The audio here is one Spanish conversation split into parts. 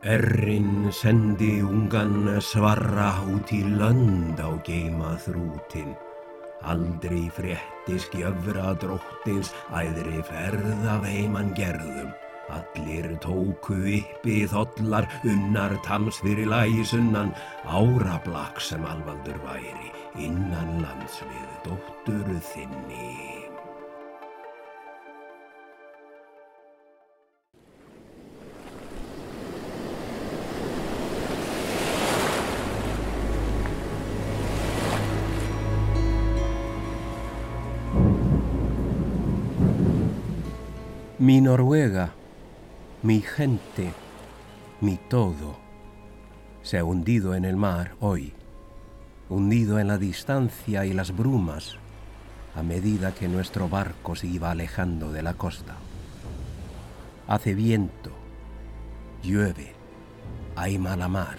Errin sendi ungan svarra út í lönd á geima þrútin. Aldrei frétti skjöfra dróttins æðri ferð af heimann gerðum. Allir tóku uppi þollar unnar tams fyrir læsunnan árablak sem alvaldur væri innan lands við dóttur þinni. Mi Noruega, mi gente, mi todo, se ha hundido en el mar hoy, hundido en la distancia y las brumas a medida que nuestro barco se iba alejando de la costa. Hace viento, llueve, hay mala mar.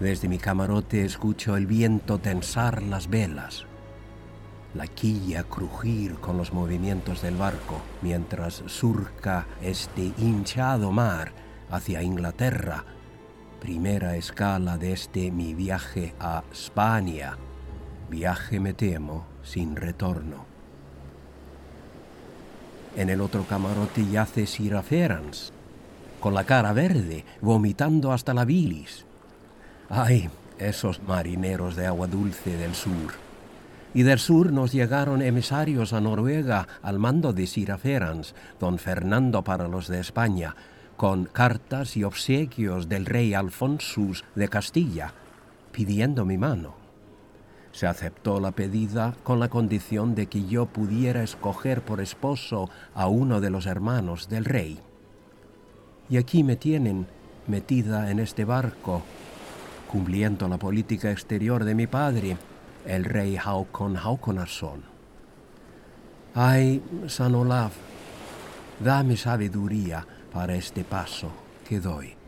Desde mi camarote escucho el viento tensar las velas la quilla crujir con los movimientos del barco mientras surca este hinchado mar hacia Inglaterra, primera escala de este mi viaje a España, viaje me temo sin retorno. En el otro camarote yace Sira Ferans, con la cara verde, vomitando hasta la bilis. ¡Ay, esos marineros de agua dulce del sur! Y del sur nos llegaron emisarios a Noruega al mando de Siraferans, don Fernando para los de España, con cartas y obsequios del rey Alfonsus de Castilla, pidiendo mi mano. Se aceptó la pedida con la condición de que yo pudiera escoger por esposo a uno de los hermanos del rey. Y aquí me tienen metida en este barco, cumpliendo la política exterior de mi padre, el rey Haukon Haukonarsson. Ay, San Olaf, dame sabiduría para este paso que doy.